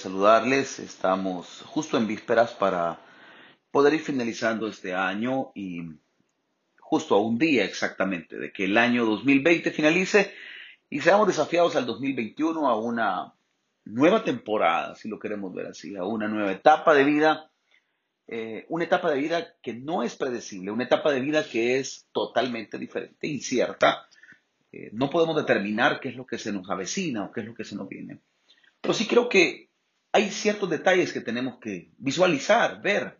saludarles. Estamos justo en vísperas para poder ir finalizando este año y justo a un día exactamente de que el año 2020 finalice y seamos desafiados al 2021 a una nueva temporada, si lo queremos ver así, a una nueva etapa de vida, eh, una etapa de vida que no es predecible, una etapa de vida que es totalmente diferente, incierta. Eh, no podemos determinar qué es lo que se nos avecina o qué es lo que se nos viene. Pero sí creo que hay ciertos detalles que tenemos que visualizar, ver.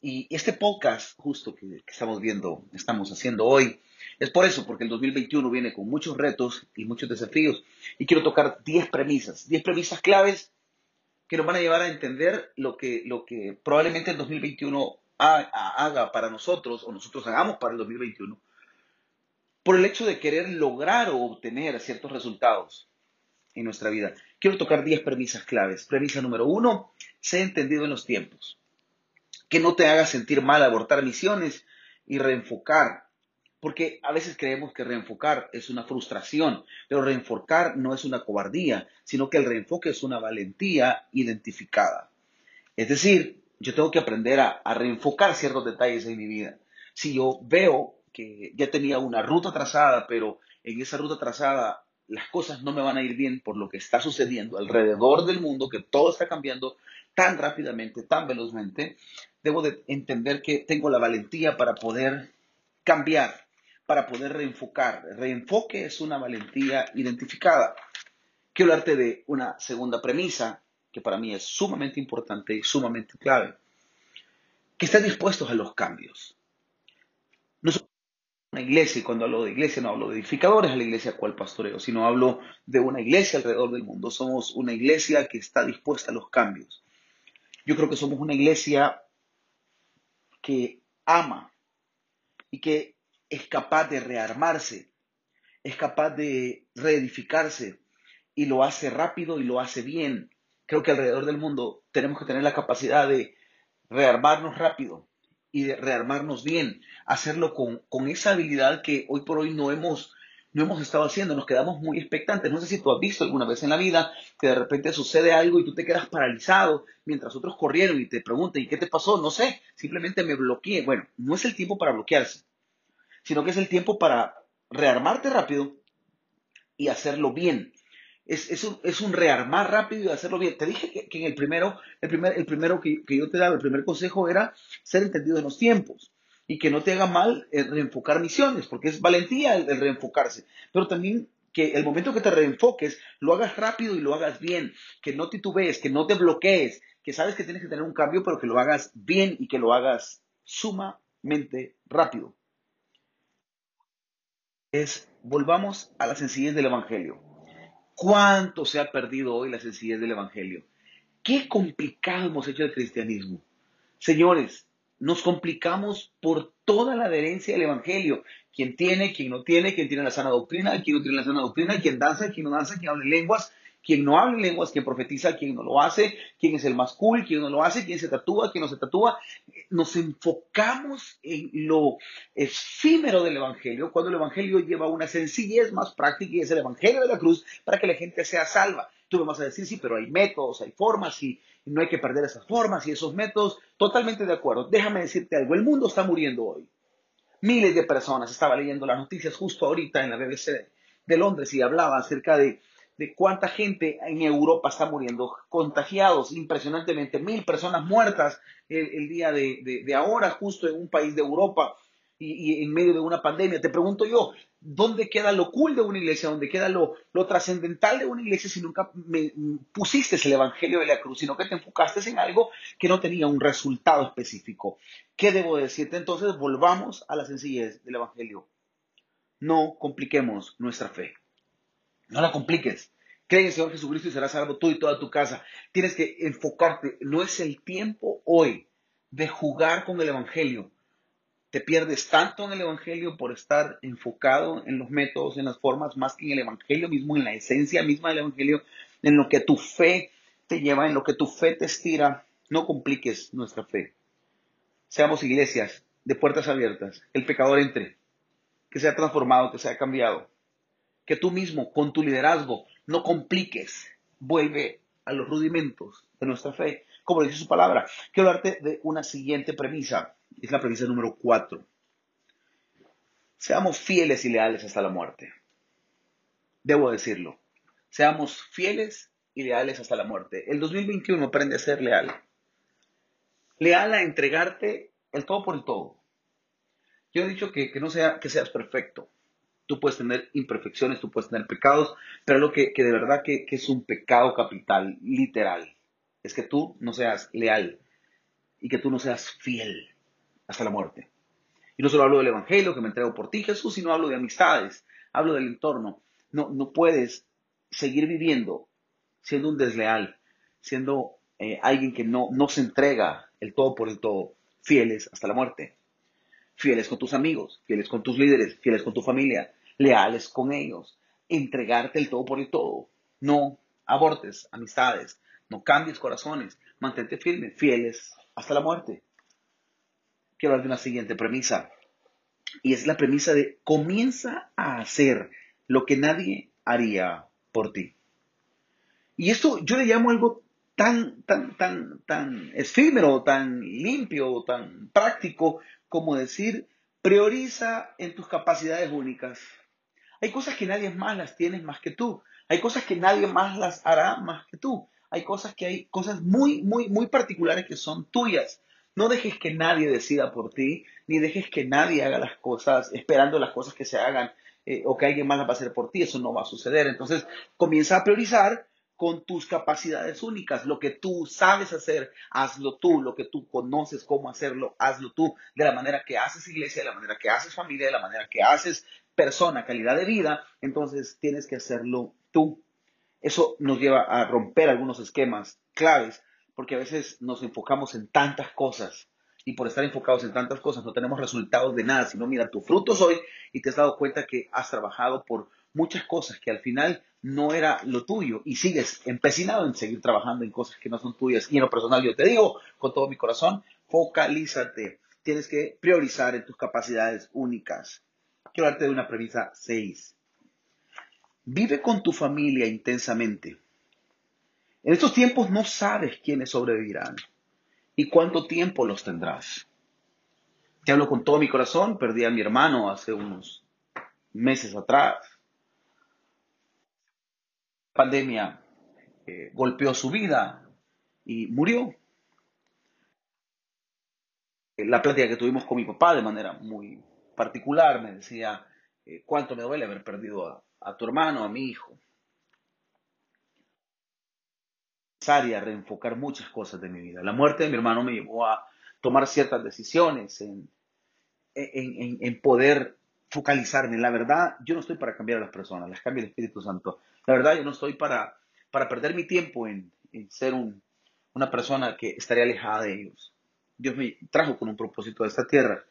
Y este podcast justo que, estamos viendo, estamos haciendo hoy, es por eso, porque el 2021 viene con muchos retos y muchos desafíos. Y quiero tocar 10 premisas, 10 premisas claves que nos van a llevar a entender lo que, lo que probablemente el 2021 haga para nosotros o nosotros hagamos para el 2021 por el hecho de querer lograr o obtener ciertos resultados en nuestra vida. Quiero tocar 10 premisas claves. Premisa número uno, sé entendido en los tiempos. Que no te haga sentir mal abortar misiones y reenfocar. Porque a veces creemos que reenfocar es una frustración, pero reenfocar no es una cobardía, sino que el reenfoque es una valentía identificada. Es decir, yo tengo que aprender a, a reenfocar ciertos detalles en mi vida. Si yo veo que ya tenía una ruta trazada, pero en esa ruta trazada las cosas no me van a ir bien por lo que está sucediendo alrededor del mundo, que todo está cambiando tan rápidamente, tan velozmente, debo de entender que tengo la valentía para poder cambiar, para poder reenfocar. Reenfoque es una valentía identificada. Quiero hablarte de una segunda premisa que para mí es sumamente importante y sumamente clave. Que estén dispuestos a los cambios una iglesia, y cuando hablo de iglesia no hablo de edificadores a la iglesia cual pastoreo, sino hablo de una iglesia alrededor del mundo. Somos una iglesia que está dispuesta a los cambios. Yo creo que somos una iglesia que ama y que es capaz de rearmarse, es capaz de reedificarse y lo hace rápido y lo hace bien. Creo que alrededor del mundo tenemos que tener la capacidad de rearmarnos rápido, y de rearmarnos bien, hacerlo con, con, esa habilidad que hoy por hoy no hemos, no hemos estado haciendo, nos quedamos muy expectantes. No sé si tú has visto alguna vez en la vida que de repente sucede algo y tú te quedas paralizado mientras otros corrieron y te preguntan, ¿y qué te pasó? No sé, simplemente me bloqueé. Bueno, no es el tiempo para bloquearse, sino que es el tiempo para rearmarte rápido y hacerlo bien es, un, rearmar rápido y hacerlo bien. Te dije que, en el primero, el, primer, el primero que, yo te daba, el primer consejo era ser entendido en los tiempos y que no te haga mal el reenfocar misiones, porque es valentía el, reenfocarse, pero también que el momento que te reenfoques lo hagas rápido y lo hagas bien, que no titubees, que no te bloquees, que sabes que tienes que tener un cambio, pero que lo hagas bien y que lo hagas sumamente rápido. Es, volvamos a la sencillez del Evangelio. ¿Cuánto se ha perdido hoy la sencillez del Evangelio? Qué complicado hemos hecho el cristianismo. Señores, nos complicamos por toda la adherencia del Evangelio. Quien tiene, quien no tiene, quien tiene la sana doctrina, quien no tiene la sana doctrina, quien danza, quien no danza, quien habla lenguas, quien no habla lenguas, quien profetiza, quien no lo hace, quien es el más cool, quien no lo hace, quien se tatúa, quien no se tatúa. Nos enfocamos en lo efímero del Evangelio, cuando el Evangelio lleva una sencillez más práctica y es el Evangelio de la cruz para que la gente sea salva. Tú me vas a decir, sí, pero hay métodos, hay formas y no hay que perder esas formas y esos métodos. Totalmente de acuerdo. Déjame decirte algo, el mundo está muriendo hoy. Miles de personas, estaba leyendo las noticias justo ahorita en la BBC de Londres y hablaba acerca de de cuánta gente en Europa está muriendo, contagiados impresionantemente, mil personas muertas el, día de, ahora, justo en un país de Europa y, en medio de una pandemia. Te pregunto yo, ¿dónde queda lo cool de una iglesia? ¿Dónde queda lo, lo trascendental de una iglesia si nunca me pusiste el Evangelio de la cruz, sino que te enfocaste en algo que no tenía un resultado específico? ¿Qué debo decirte? Entonces, volvamos a la sencillez del Evangelio. No compliquemos nuestra fe. No la compliques. Cree en el Señor Jesucristo y serás salvo tú y toda tu casa. Tienes que enfocarte. No es el tiempo hoy de jugar con el Evangelio. Te pierdes tanto en el Evangelio por estar enfocado en los métodos, en las formas, más que en el Evangelio mismo, en la esencia misma del Evangelio, en lo que tu fe te lleva, en lo que tu fe te estira. No compliques nuestra fe. Seamos iglesias de puertas abiertas. El pecador entre. Que sea transformado, que sea cambiado que tú mismo, con tu liderazgo, no compliques, vuelve a los rudimentos de nuestra fe, como dice su palabra. Quiero hablarte de una siguiente premisa, es la premisa número cuatro. Seamos fieles y leales hasta la muerte. Debo decirlo. Seamos fieles y leales hasta la muerte. El 2021 aprende a ser leal. Leal a entregarte el todo por el todo. Yo he dicho que, no sea que seas perfecto. Tú puedes tener imperfecciones, tú puedes tener pecados, pero lo que, de verdad que, que es un pecado capital, literal, es que tú no seas leal y que tú no seas fiel hasta la muerte. Y no solo hablo del Evangelio, que me entrego por ti, Jesús, sino hablo de amistades, hablo del entorno. No, no puedes seguir viviendo siendo un desleal, siendo eh, alguien que no, no se entrega el todo por el todo, fieles hasta la muerte. Fieles con tus amigos, fieles con tus líderes, fieles con tu familia, leales con ellos, entregarte el todo por el todo. No abortes amistades, no cambies corazones, mantente firme, fieles hasta la muerte quiero hablar de una siguiente premisa. Y es la premisa de comienza a hacer lo que nadie haría por ti. Y esto yo le llamo algo tan, tan, tan, tan efímero, tan limpio, tan práctico como decir, prioriza en tus capacidades únicas. Hay cosas que nadie más las tiene más que tú. Hay cosas que nadie más las hará más que tú. Hay cosas que hay cosas muy, muy, muy particulares que son tuyas. No dejes que nadie decida por ti, ni dejes que nadie haga las cosas esperando las cosas que se hagan eh, o que alguien más las va a hacer por ti. Eso no va a suceder. Entonces, comienza a priorizar con tus capacidades únicas. Lo que tú sabes hacer, hazlo tú. Lo que tú conoces cómo hacerlo, hazlo tú. De la manera que haces iglesia, de la manera que haces familia, de la manera que haces persona, calidad de vida. Entonces, tienes que hacerlo tú. Eso nos lleva a romper algunos esquemas claves porque a veces nos enfocamos en tantas cosas y por estar enfocados en tantas cosas no tenemos resultados de nada, sino mira, tu fruto hoy y te has dado cuenta que has trabajado por muchas cosas que al final no era lo tuyo y sigues empecinado en seguir trabajando en cosas que no son tuyas. Y en lo personal yo te digo con todo mi corazón, focalízate. Tienes que priorizar en tus capacidades únicas. Quiero darte de una premisa 6. Vive con tu familia intensamente. En estos tiempos no sabes quiénes sobrevivirán y cuánto tiempo los tendrás. Te hablo con todo mi corazón, perdí a mi hermano hace unos meses atrás. Pandemia eh, golpeó su vida y murió. La plática que tuvimos con mi papá de manera muy particular me decía eh, cuánto me duele haber perdido a tu hermano, a mi hijo. a reenfocar muchas cosas de mi vida. La muerte de mi hermano me llevó a tomar ciertas decisiones, en, en, poder focalizarme. La verdad, yo no estoy para cambiar a las personas, las cambia el Espíritu Santo. La verdad, yo no estoy para, para perder mi tiempo en, ser una persona que estaría alejada de ellos. Dios me trajo con un propósito de esta tierra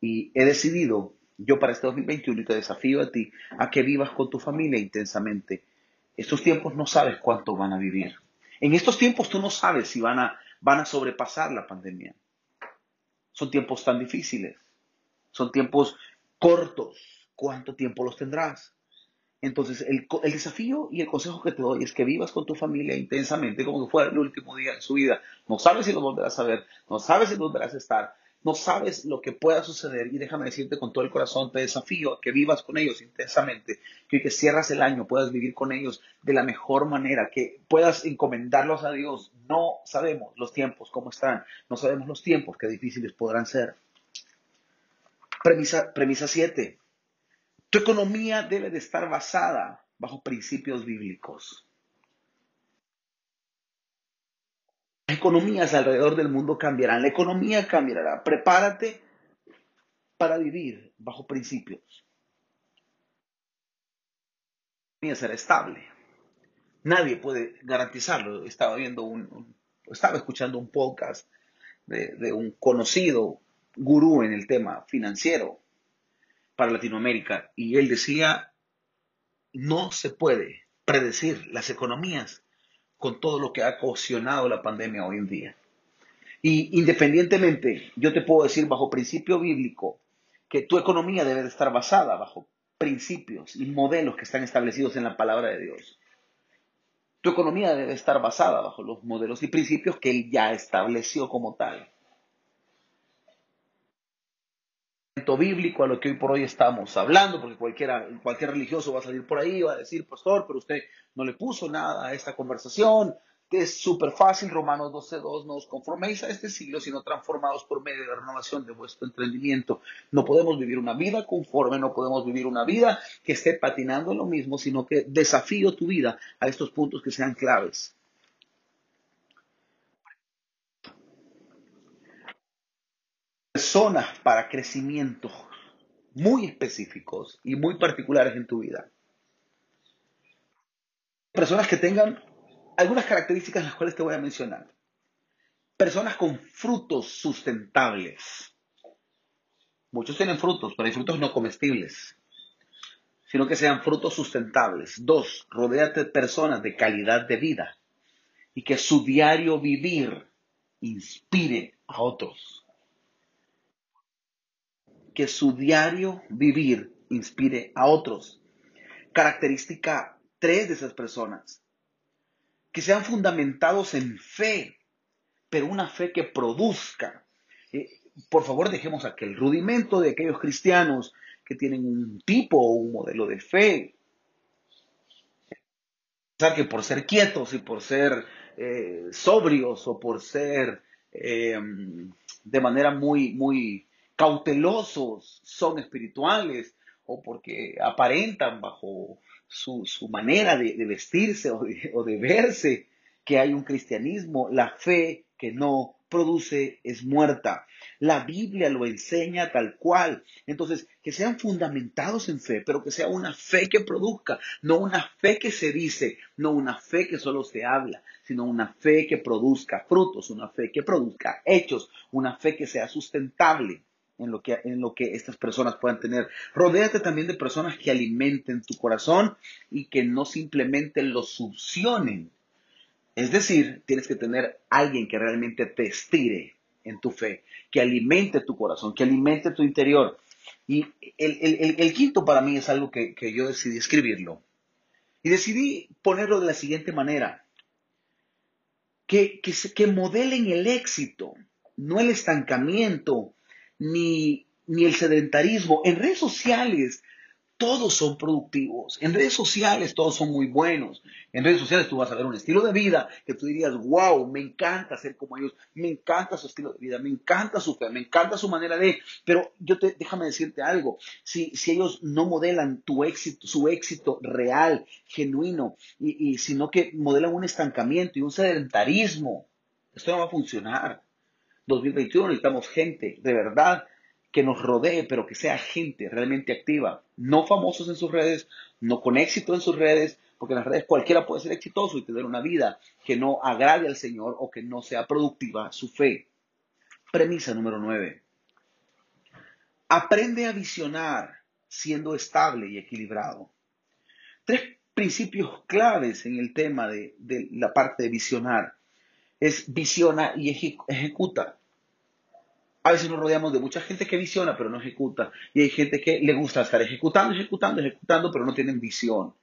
y he decidido, yo para este 2021, y te desafío a ti, a que vivas con tu familia intensamente. Estos tiempos no sabes cuánto van a vivir. En estos tiempos tú no sabes si van a, van a sobrepasar la pandemia. Son tiempos tan difíciles. Son tiempos cortos. ¿Cuánto tiempo los tendrás? Entonces, el, desafío y el consejo que te doy es que vivas con tu familia intensamente como que fuera el último día de su vida. No sabes si los volverás a ver, no sabes si los volverás a estar, no sabes lo que pueda suceder y déjame decirte con todo el corazón, te desafío a que vivas con ellos intensamente, que que cierras el año puedas vivir con ellos de la mejor manera, que puedas encomendarlos a Dios. No sabemos los tiempos cómo están, no sabemos los tiempos qué difíciles podrán ser. Premisa, premisa 7. Tu economía debe de estar basada bajo principios bíblicos. economías alrededor del mundo cambiarán, la economía cambiará. Prepárate para vivir bajo principios. La economía será estable. Nadie puede garantizarlo. Estaba viendo un, estaba escuchando un podcast de, de un conocido gurú en el tema financiero para Latinoamérica y él decía, no se puede predecir las economías con todo lo que ha cohesionado la pandemia hoy en día. Y independientemente, yo te puedo decir bajo principio bíblico que tu economía debe de estar basada bajo principios y modelos que están establecidos en la palabra de Dios. Tu economía debe estar basada bajo los modelos y principios que él ya estableció como tal. Bíblico a lo que hoy por hoy estamos hablando, porque cualquiera, cualquier religioso va a salir por ahí va a decir, pastor, pero usted no le puso nada a esta conversación, es súper fácil, Romanos 12.2, no os conforméis a este siglo, sino transformados por medio de la renovación de vuestro entendimiento. No podemos vivir una vida conforme, no podemos vivir una vida que esté patinando en lo mismo, sino que desafío tu vida a estos puntos que sean claves. Personas para crecimiento muy específicos y muy particulares en tu vida. Personas que tengan algunas características las cuales te voy a mencionar. Personas con frutos sustentables. Muchos tienen frutos, pero hay frutos no comestibles, sino que sean frutos sustentables. Dos, rodéate de personas de calidad de vida y que su diario vivir inspire a otros. Que su diario vivir inspire a otros. Característica tres de esas personas que sean fundamentados en fe, pero una fe que produzca. Eh, por favor, dejemos aquel rudimento de aquellos cristianos que tienen un tipo o un modelo de fe. Pensar que por ser quietos y por ser eh, sobrios o por ser eh, de manera muy, muy cautelosos son espirituales o porque aparentan bajo su, manera de, vestirse o de, o de verse, que hay un cristianismo, la fe que no produce es muerta. La Biblia lo enseña tal cual. Entonces, que sean fundamentados en fe, pero que sea una fe que produzca, no una fe que se dice, no una fe que solo se habla, sino una fe que produzca frutos, una fe que produzca hechos, una fe que sea sustentable en lo que, en lo que estas personas puedan tener. Rodéate también de personas que alimenten tu corazón y que no simplemente lo succionen. Es decir, tienes que tener alguien que realmente te estire en tu fe, que alimente tu corazón, que alimente tu interior. Y el, quinto para mí es algo que, yo decidí escribirlo. Y decidí ponerlo de la siguiente manera. Que, que, que modelen el éxito, no el estancamiento, ni, ni el sedentarismo. En redes sociales todos son productivos. En redes sociales todos son muy buenos. En redes sociales tú vas a ver un estilo de vida que tú dirías, wow, me encanta ser como ellos, me encanta su estilo de vida, me encanta su fe, me encanta su manera de... Pero yo te, déjame decirte algo, si, si ellos no modelan tu éxito, su éxito real, genuino, y, y sino que modelan un estancamiento y un sedentarismo, esto no va a funcionar. 2021 necesitamos gente de verdad que nos rodee, pero que sea gente realmente activa, no famosos en sus redes, no con éxito en sus redes, porque en las redes cualquiera puede ser exitoso y tener una vida que no agrade al Señor o que no sea productiva su fe. Premisa número 9. Aprende a visionar siendo estable y equilibrado. Tres principios claves en el tema de, de la parte de visionar. Es visiona y ejecuta. A veces nos rodeamos de mucha gente que visiona pero no ejecuta. Y hay gente que le gusta estar ejecutando, ejecutando, ejecutando, pero no tienen visión.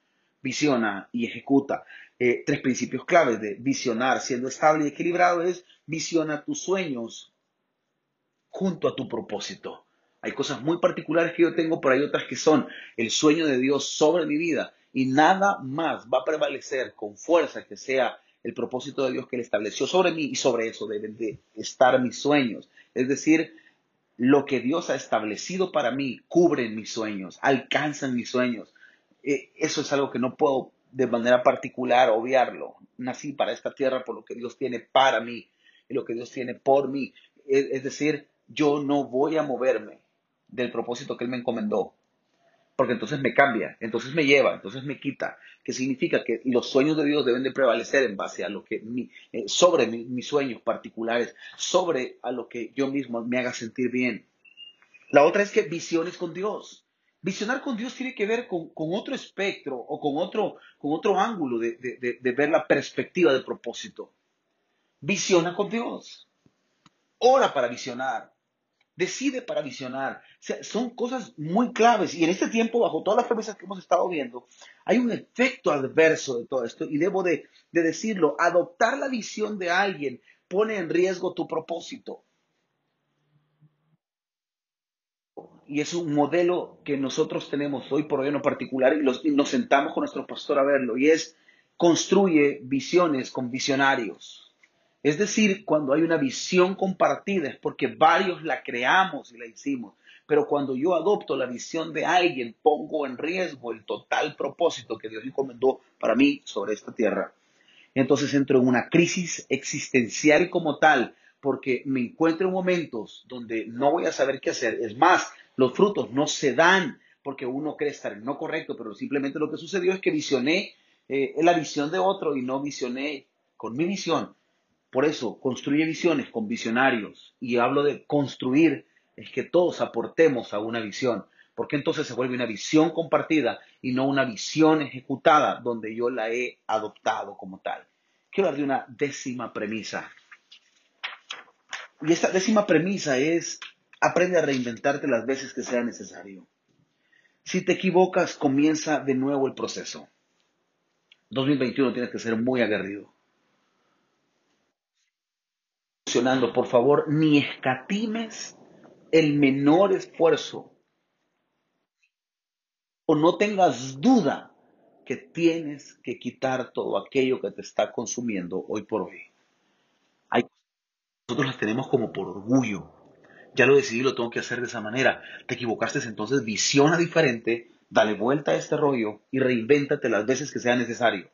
Visiona y ejecuta. Eh, tres principios claves de visionar siendo estable y equilibrado es visiona tus sueños junto a tu propósito. Hay cosas muy particulares que yo tengo, pero hay otras que son el sueño de Dios sobre mi vida y nada más va a prevalecer con fuerza que sea el propósito de Dios que Él estableció sobre mí y sobre eso deben de estar mis sueños. Es decir, lo que Dios ha establecido para mí cubre mis sueños, alcanzan mis sueños. Eh, eso es algo que no puedo de manera particular obviarlo. Nací para esta tierra por lo que Dios tiene para mí y lo que Dios tiene por mí. es decir, yo no voy a moverme del propósito que Él me encomendó porque entonces me cambia, entonces me lleva, entonces me quita, que significa que los sueños de Dios deben de prevalecer en base a lo que eh, sobre mis sueños particulares, sobre a lo que yo mismo me haga sentir bien. La otra es que visiones con Dios. Visionar con Dios tiene que ver con, otro espectro o con otro, con otro ángulo de, de ver la perspectiva del propósito. Visiona con Dios. Ora para visionar. Decide para visionar. O sea, son cosas muy claves y en este tiempo, bajo todas las premisas que hemos estado viendo, hay un efecto adverso de todo esto y debo de, de decirlo, adoptar la visión de alguien pone en riesgo tu propósito. y es un modelo que nosotros tenemos hoy por hoy en particular y, y, nos sentamos con nuestro pastor a verlo y es construye visiones con visionarios. Es decir, cuando hay una visión compartida es porque varios la creamos y la hicimos. Pero cuando yo adopto la visión de alguien, pongo en riesgo el total propósito que Dios encomendó para mí sobre esta tierra. Entonces entro en una crisis existencial como tal, porque me encuentro en momentos donde no voy a saber qué hacer. Es más, los frutos no se dan porque uno cree estar no correcto, pero simplemente lo que sucedió es que visioné eh, la visión de otro y no visioné con mi visión por eso, construye visiones con visionarios. Y hablo de construir, es que todos aportemos a una visión. Porque entonces se vuelve una visión compartida y no una visión ejecutada donde yo la he adoptado como tal. Quiero hablar de una décima premisa. Y esta décima premisa es, aprende a reinventarte las veces que sea necesario. Si te equivocas, comienza de nuevo el proceso. 2021 tienes que ser muy aguerrido por favor, ni escatimes el menor esfuerzo o no tengas duda que tienes que quitar todo aquello que te está consumiendo hoy por hoy. Hay, nosotros las tenemos como por orgullo. Ya lo decidí, lo tengo que hacer de esa manera. Te equivocaste, entonces visiona diferente, dale vuelta a este rollo y reinvéntate las veces que sea necesario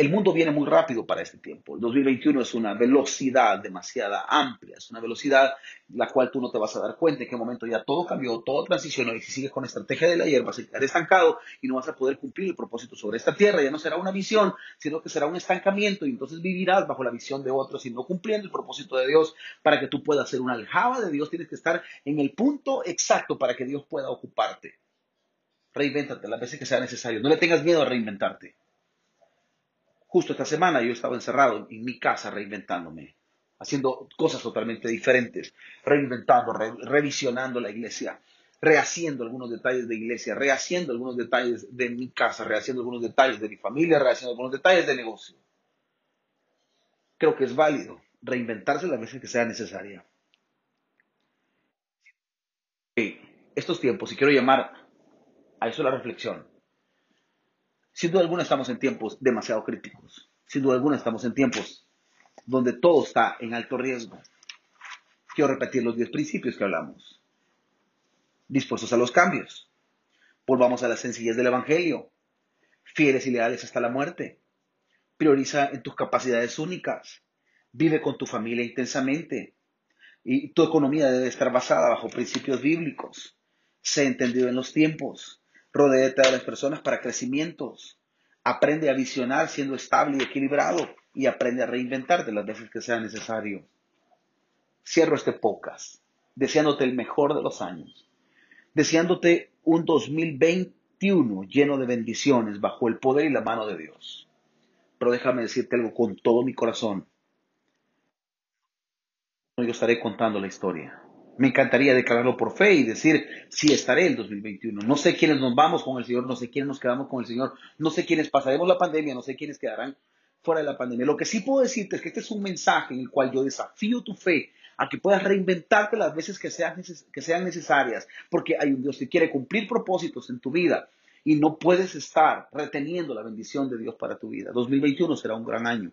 el mundo viene muy rápido para este tiempo. El 2021 es una velocidad demasiado amplia, es una velocidad la cual tú no te vas a dar cuenta en qué momento ya todo cambió, todo transicionó y si sigues con la estrategia de la hierba vas a quedar estancado y no vas a poder cumplir el propósito sobre esta tierra. Ya no será una visión, sino que será un estancamiento y entonces vivirás bajo la visión de otros y no cumpliendo el propósito de Dios para que tú puedas ser una aljaba de Dios. Tienes que estar en el punto exacto para que Dios pueda ocuparte. Reinvéntate las veces que sea necesario. No le tengas miedo a reinventarte. Justo esta semana yo estaba encerrado en mi casa reinventándome, haciendo cosas totalmente diferentes, reinventando, revisionando la iglesia, rehaciendo algunos detalles de iglesia, rehaciendo algunos detalles de mi casa, rehaciendo algunos detalles de mi familia, rehaciendo algunos detalles de negocio. Creo que es válido reinventarse las veces que sea necesaria. Estos tiempos, y quiero llamar a eso la reflexión, sin duda alguna estamos en tiempos demasiado críticos. Sin duda alguna estamos en tiempos donde todo está en alto riesgo. Quiero repetir los 10 principios que hablamos. Dispuestos a los cambios. Volvamos a la sencillez del Evangelio. Fieles y leales hasta la muerte. Prioriza en tus capacidades únicas. Vive con tu familia intensamente. Y tu economía debe estar basada bajo principios bíblicos. Sé entendido en los tiempos. Rodéate de las personas para crecimientos. Aprende a visionar siendo estable y equilibrado y aprende a reinventarte las veces que sea necesario. Cierro este podcast deseándote el mejor de los años, deseándote un 2021 lleno de bendiciones bajo el poder y la mano de Dios. Pero déjame decirte algo con todo mi corazón. Yo estaré contando la historia. Me encantaría declararlo por fe y decir, sí estaré el 2021. No sé quiénes nos vamos con el Señor, no sé quiénes nos quedamos con el Señor, no sé quiénes pasaremos la pandemia, no sé quiénes quedarán fuera de la pandemia. Lo que sí puedo decirte es que este es un mensaje en el cual yo desafío tu fe a que puedas reinventarte las veces que sean, que sean necesarias, porque hay un Dios que quiere cumplir propósitos en tu vida y no puedes estar reteniendo la bendición de Dios para tu vida. 2021 será un gran año.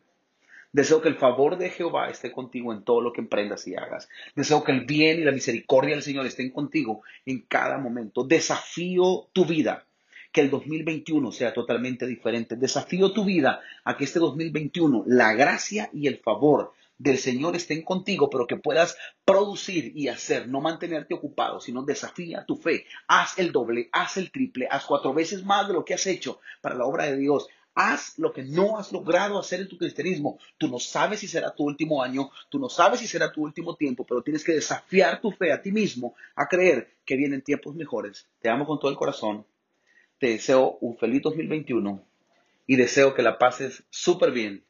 Deseo que el favor de Jehová esté contigo en todo lo que emprendas y hagas. Deseo que el bien y la misericordia del Señor estén contigo en cada momento. Desafío tu vida que el 2021 sea totalmente diferente. Desafío tu vida a que este 2021 la gracia y el favor del Señor estén contigo, pero que puedas producir y hacer, no mantenerte ocupado, sino desafía tu fe. Haz el doble, haz el triple, haz cuatro veces más de lo que has hecho para la obra de Dios. Haz lo que no has logrado hacer en tu cristianismo. Tú no sabes si será tu último año, tú no sabes si será tu último tiempo, pero tienes que desafiar tu fe a ti mismo a creer que vienen tiempos mejores. Te amo con todo el corazón. Te deseo un feliz 2021 y deseo que la pases súper bien.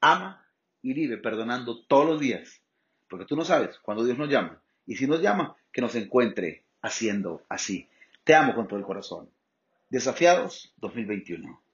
Ama y vive perdonando todos los días, porque tú no sabes cuándo Dios nos llama Y si nos llama, que nos encuentre haciendo así. Te amo con todo el corazón. Desafiados 2021.